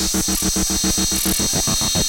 ます。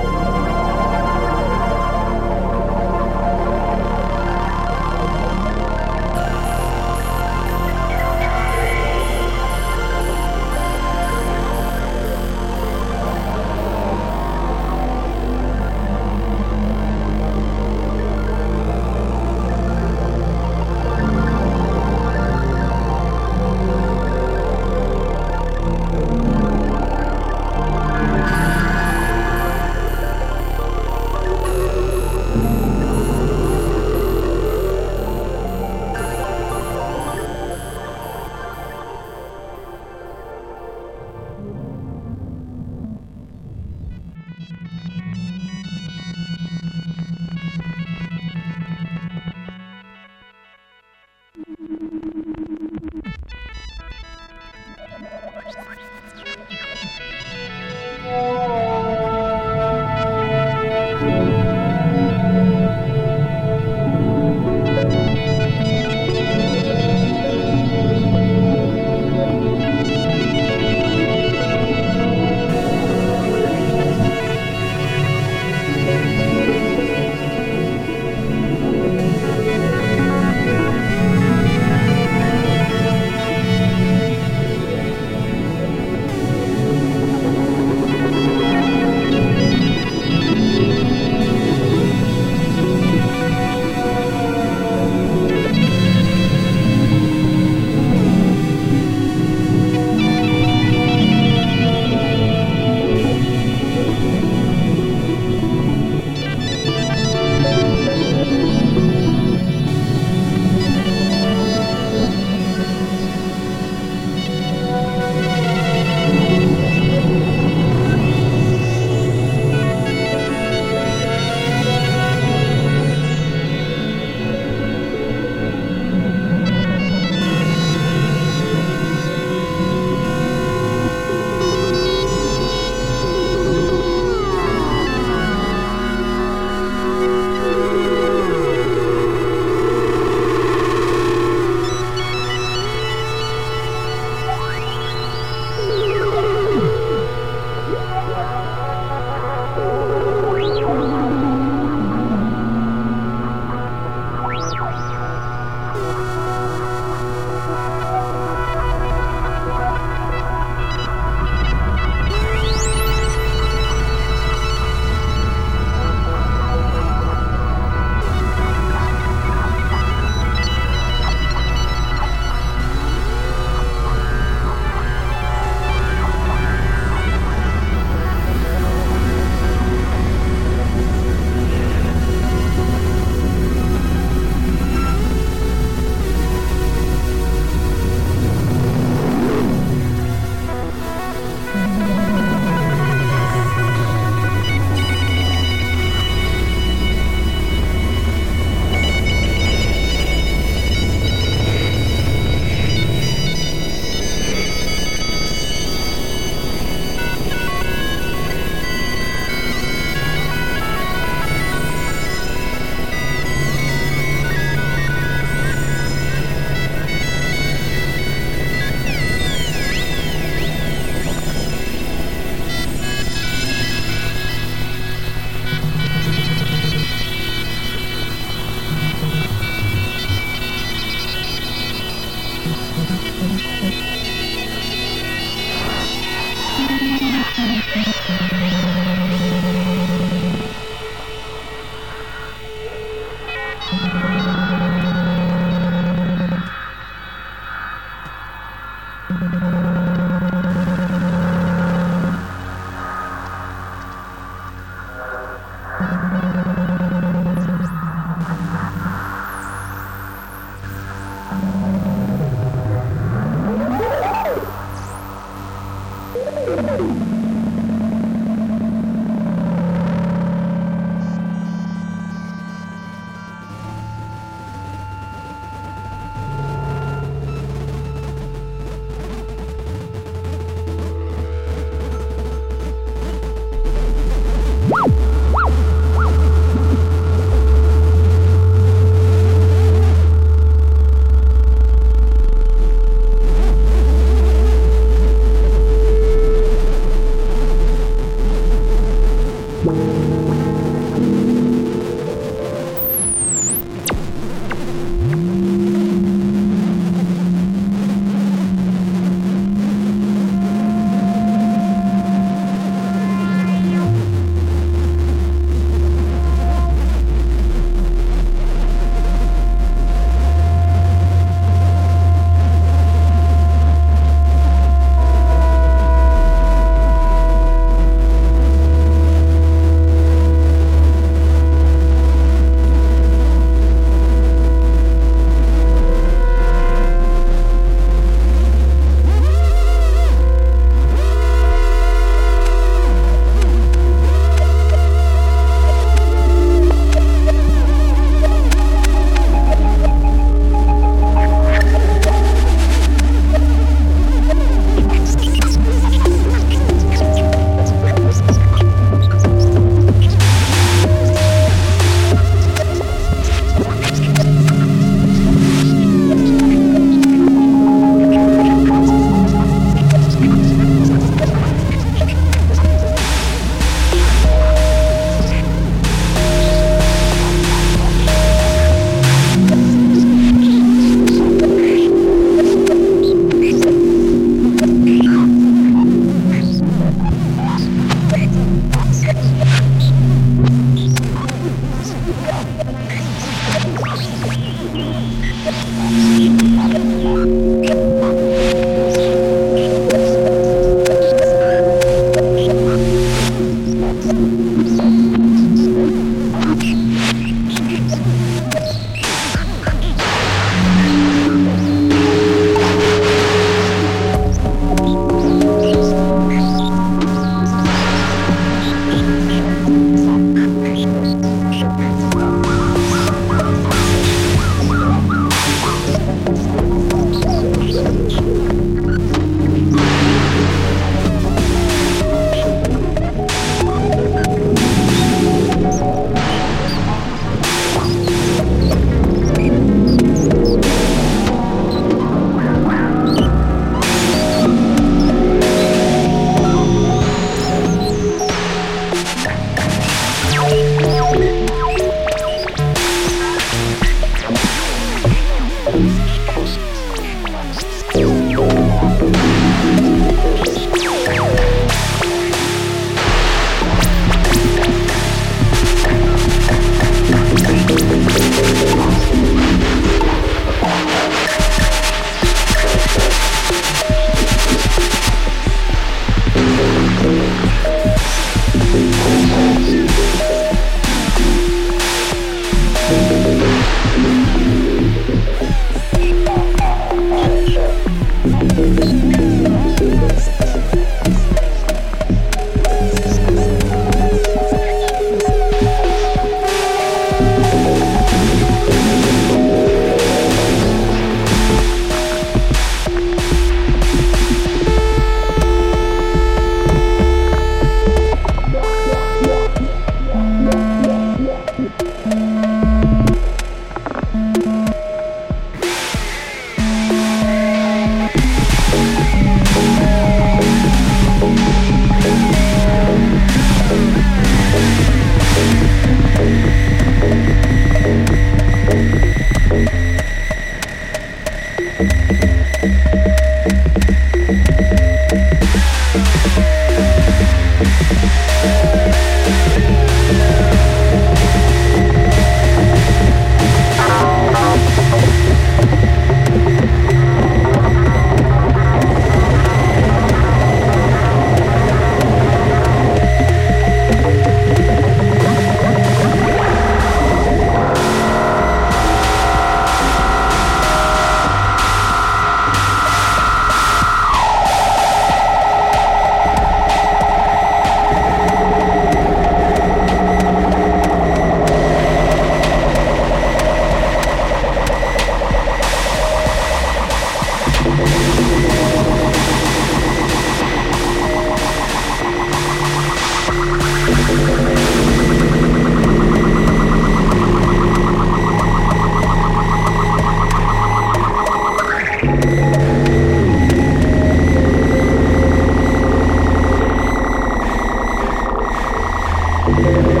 Yeah.